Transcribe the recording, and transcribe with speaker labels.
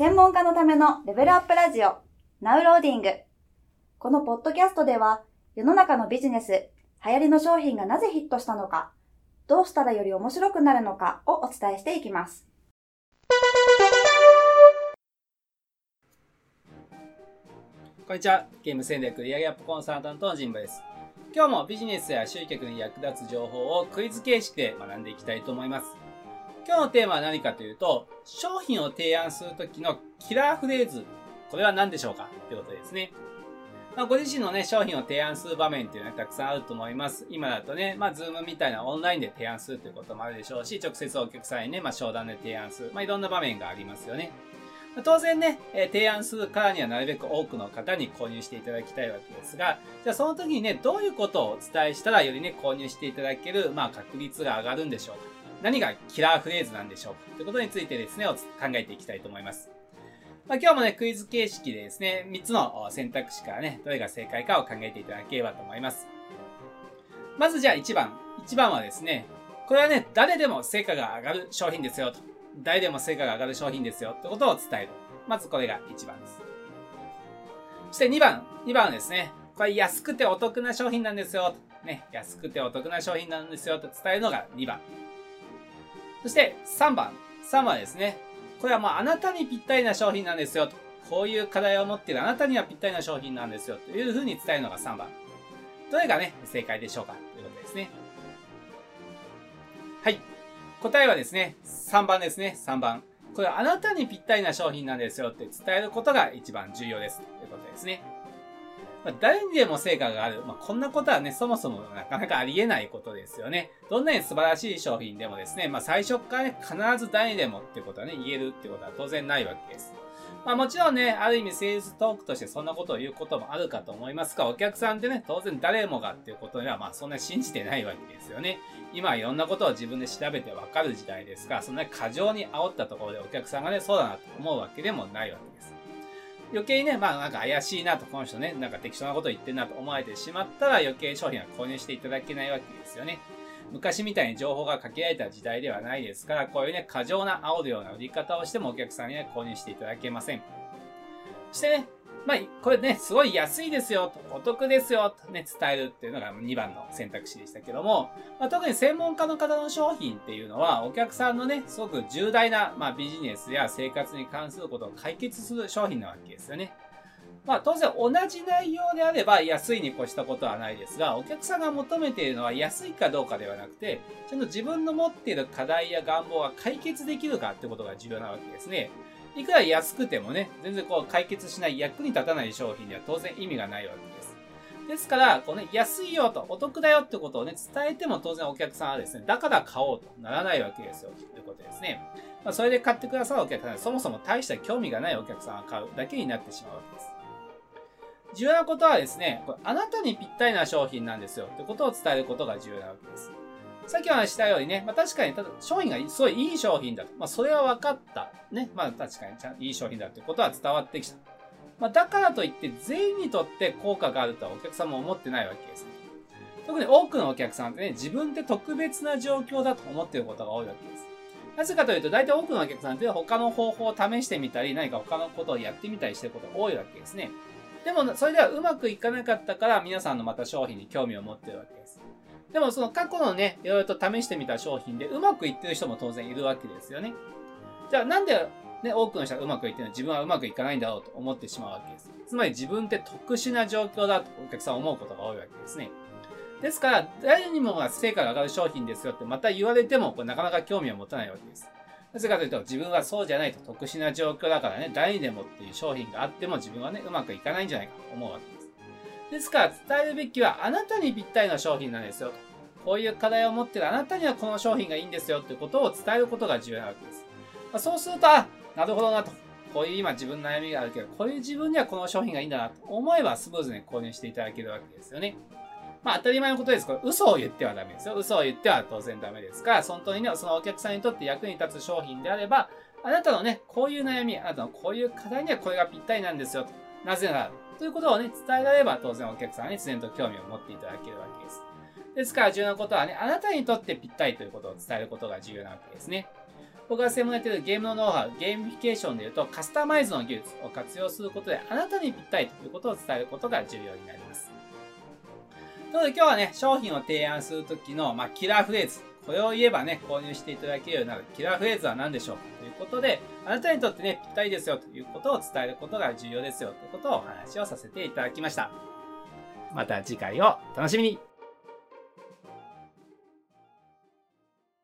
Speaker 1: 専門家のためのレベルアップラジオ、ナウローディング。このポッドキャストでは、世の中のビジネス、流行りの商品がなぜヒットしたのか、どうしたらより面白くなるのかをお伝えしていきます。
Speaker 2: こんにちは。ゲーム戦略売上アップコンサルタントのジンバです。今日もビジネスや集客に役立つ情報をクイズ形式で学んでいきたいと思います。今日のテーマは何かというと、商品を提案するときのキラーフレーズ、これは何でしょうか？ということですね。まあ、ご自身のね、商品を提案する場面っていうのはたくさんあると思います。今だとね、まあ、 Zoom みたいなオンラインで提案するということもあるでしょうし、直接お客さんにね、まあ、商談で提案する。まあ、いろんな場面がありますよね。当然ね、え提案するからにはなるべく多くの方に購入していただきたいわけですが、じゃあその時にね、どういうことをお伝えしたらよりね、購入していただける、まあ確率が上がるんでしょうか？何がキラーフレーズなんでしょう？かということについてですね、考えていきたいと思います。まあ、今日もね、クイズ形式でですね、3つの選択肢からね、どれが正解かを考えていただければと思います。まずじゃあ1番。1番はですね、これはね、誰でも成果が上がる商品ですよと。誰でも成果が上がる商品ですよってことを伝える。まずこれが1番です。そして2番。2番はですね、これ安くてお得な商品なんですよと。ね、安くてお得な商品なんですよと伝えるのが2番。そして3番。3番ですね、これはもうあなたにぴったりな商品なんですよと。こういう課題を持っているあなたにはぴったりな商品なんですよというふうに伝えるのが3番。どれがね、正解でしょうかということですね。はい。答えはですね、3番ですね。3番。これはあなたにぴったりな商品なんですよって伝えることが一番重要です。ということですね。まあ、誰にでも成果がある。まあ、こんなことはね、そもそもなかなかありえないことですよね。どんなに素晴らしい商品でもですね、まあ、最初からね、必ず誰にでもってことはね、言えるってことは当然ないわけです。まあもちろんね、ある意味セールストークとしてそんなことを言うこともあるかと思いますが、お客さんってね、当然誰もがっていうことにはまあそんな信じてないわけですよね。今いろんなことを自分で調べてわかる時代ですから、そんな過剰に煽ったところでお客さんがね、そうだなと思うわけでもないわけです。余計にね、まあなんか怪しいなと、この人ね、なんか適当なこと言ってんなと思われてしまったら余計商品は購入していただけないわけですよね。昔みたいに情報がかけられた時代ではないですから、こういうね、過剰な煽るような売り方をしてもお客さんには、購入していただけません。してね、まあ、これね、すごい安いですよ、とお得ですよ、とね、伝えるっていうのが2番の選択肢でしたけども、まあ、特に専門家の方の商品っていうのは、お客さんのね、すごく重大な、まあ、ビジネスや生活に関することを解決する商品なわけですよね。まあ当然同じ内容であれば安いに越したことはないですが、お客さんが求めているのは安いかどうかではなくて、ちゃんと自分の持っている課題や願望が解決できるかってことが重要なわけですね。いくら安くてもね、全然こう解決しない役に立たない商品では当然意味がないわけです。ですから、このね、安いよと、お得だよってことをね、伝えても当然お客さんはですね、だから買おうとならないわけですよ、ということですね。まあ、それで買ってくださるお客さんは、そもそも大した興味がないお客さんが買うだけになってしまうわけです。重要なことはですね、これあなたにぴったりな商品なんですよってことを伝えることが重要なわけです。さっきお話したようにね、まあ、確かにただ商品がすごいいい商品だと。まあ、それは分かった。ね。まあ、確かにちゃんいい商品だってことは伝わってきた。まあ、だからといって全員にとって効果があるとはお客さんも思ってないわけですね。特に多くのお客さんってね、自分って特別な状況だと思っていることが多いわけです。なぜかというと、大体多くのお客さんって他の方法を試してみたり、何か他のことをやってみたりしてることが多いわけですね。でも、それではうまくいかなかったから、皆さんのまた商品に興味を持ってるわけです。でもその過去のね、いろいろと試してみた商品でうまくいってる人も当然いるわけですよね。じゃあなんでね、多くの人がうまくいってるの？自分はうまくいかないんだろうと思ってしまうわけです。つまり自分って特殊な状況だとお客さん思うことが多いわけですね。ですから、誰にもが成果が上がる商品ですよってまた言われても、これなかなか興味を持たないわけです。なぜかというと、自分はそうじゃないと特殊な状況だからね、誰にでもっていう商品があっても自分はね、うまくいかないんじゃないかと思うわけです。ですから、伝えるべきは、あなたにぴったりな商品なんですよ。こういう課題を持ってるあなたにはこの商品がいいんですよってことを伝えることが重要なわけです。まあ、そうすると、あ、なるほどなと。こういう今自分の悩みがあるけど、こういう自分にはこの商品がいいんだなと思えばスムーズに購入していただけるわけですよね。まあ当たり前のことです。これ嘘を言ってはダメですよ。嘘を言っては当然ダメですから、本当にね、そのお客さんにとって役に立つ商品であれば、あなたのね、こういう悩み、あなたのこういう課題にはこれがぴったりなんですよと。なぜなら、ということをね、伝えられれば当然お客さんに自然と興味を持っていただけるわけです。ですから重要なことはね、あなたにとってぴったりということを伝えることが重要なわけですね。僕が専門やっているゲームのノウハウ、ゲーミフィケーションで言うとカスタマイズの技術を活用することであなたにぴったりということを伝えることが重要になります。ということで今日はね、商品を提案するときの、まあ、キラーフレーズ。これを言えばね、購入していただけるようになるキラーフレーズは何でしょうということで、あなたにとってね、ぴったりですよということを伝えることが重要ですよということをお話をさせていただきました。また次回を楽しみに